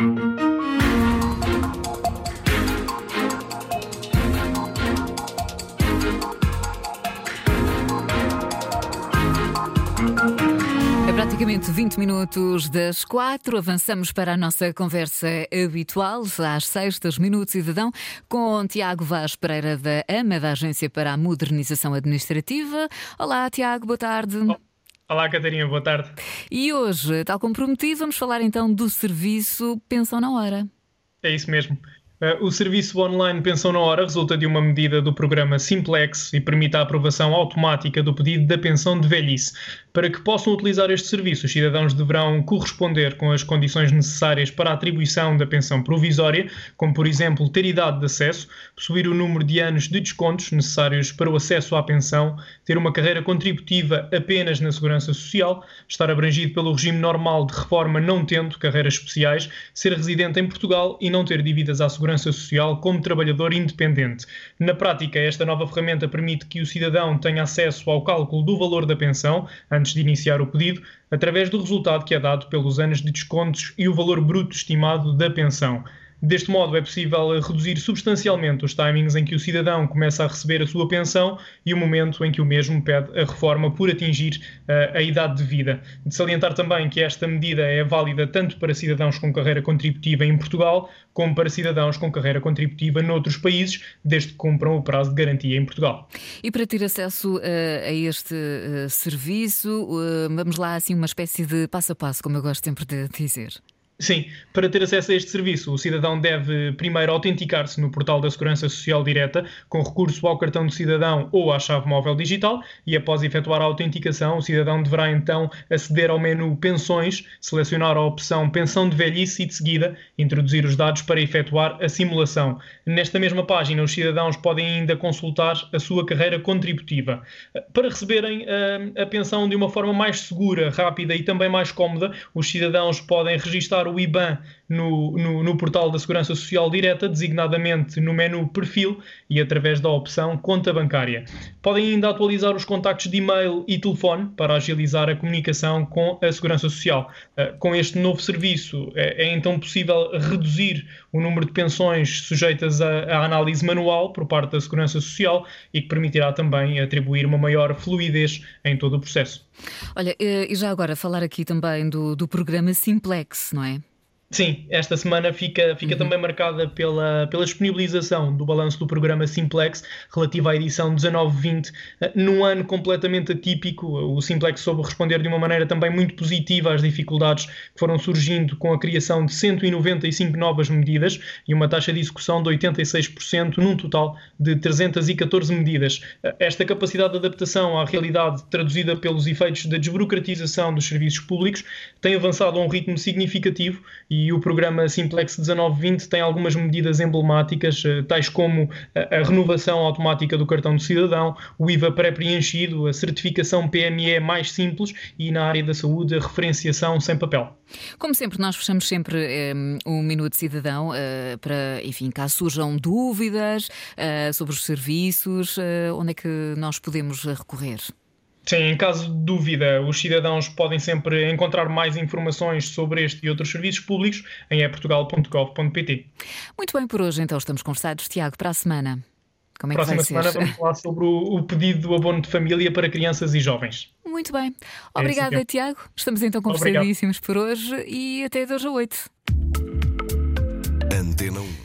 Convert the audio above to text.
É praticamente 20 minutos das 4. Avançamos para a nossa conversa habitual, às sextas, Minutos Cidadão, com Tiago Vaz Pereira da AMA, da Agência para a Modernização Administrativa. Olá, Tiago, boa tarde. Olá, Catarina, boa tarde. E hoje, tal como prometido, vamos falar então do serviço Pensão na Hora. É isso mesmo. Uh, o serviço online Pensão na Hora resulta de uma medida do programa Simplex e permite a aprovação automática do pedido da pensão de velhice. Para que possam utilizar este serviço, os cidadãos deverão corresponder com as condições necessárias para a atribuição da pensão provisória, como, por exemplo, ter idade de acesso, possuir o número de anos de descontos necessários para o acesso à pensão, ter uma carreira contributiva apenas na Segurança Social, estar abrangido pelo regime normal de reforma não tendo carreiras especiais, ser residente em Portugal e não ter dívidas à Segurança Social como trabalhador independente. Na prática, esta nova ferramenta permite que o cidadão tenha acesso ao cálculo do valor da pensão, antes de iniciar o pedido, através do resultado que é dado pelos anos de descontos e o valor bruto estimado da pensão. Deste modo, é possível reduzir substancialmente os timings em que o cidadão começa a receber a sua pensão e o momento em que o mesmo pede a reforma por atingir uh, a idade de vida. De salientar também que esta medida é válida tanto para cidadãos com carreira contributiva em Portugal, como para cidadãos com carreira contributiva noutros países, desde que cumpram o prazo de garantia em Portugal. E para ter acesso uh, a este uh, serviço, vamos lá assim uma espécie de passo a passo, como eu gosto sempre de dizer. Sim, para ter acesso a este serviço, o cidadão deve primeiro autenticar-se no portal da Segurança Social Direta com recurso ao cartão de cidadão ou à chave móvel digital e após efetuar a autenticação, o cidadão deverá então aceder ao menu Pensões, selecionar a opção Pensão de Velhice e de seguida introduzir os dados para efetuar a simulação. Nesta mesma página, os cidadãos podem ainda consultar a sua carreira contributiva. Para receberem a, eh, a pensão de uma forma mais segura, rápida e também mais cómoda, os cidadãos podem registrar o IBAN no, no, no, portal da Segurança Social Direta, designadamente no menu Perfil e através da opção Conta Bancária. Podem ainda atualizar os contactos de e-mail e telefone para agilizar a comunicação com a Segurança Social. Uh, com este novo serviço, é, é, então possível reduzir o número de pensões sujeitas à análise manual por parte da Segurança Social e que permitirá também atribuir uma maior fluidez em todo o processo. Olha, eh, e já agora falar aqui também do, do programa Simplex, não é? Sim, esta semana fica, fica uhum. também marcada pela, pela disponibilização do balanço do programa Simplex relativo à edição 19-20. Eh, num ano completamente atípico, o Simplex soube responder de uma maneira também muito positiva às dificuldades que foram surgindo com a criação de 195 novas medidas e uma taxa de execução de 86% num total de 314 medidas. Eh, esta capacidade de adaptação à realidade traduzida pelos efeitos da desburocratização dos serviços públicos tem avançado a um ritmo significativo e e o programa Simplex 1920 tem algumas medidas emblemáticas, eh, tais como a renovação automática do cartão de cidadão, o IVA pré-preenchido, a certificação PME mais simples e, na área da saúde, a referenciação sem papel. Como sempre, nós fechamos sempre um, eh, um Minuto Cidadão uh, para, enfim, caso surjam dúvidas sobre os serviços, onde é que nós podemos recorrer? Sim, em caso de dúvida, os cidadãos podem sempre encontrar mais informações sobre este e outros serviços públicos em eportugal.gov.pt. Muito bem, por hoje então estamos conversados. Tiago, para a semana. Como é Próxima que vai semana ser? vamos falar sobre o, o, pedido do abono de família para crianças e jovens. Muito bem. Obrigada, é Tiago. Estamos então conversadíssimos por hoje e até 2 a 8. Antena 1.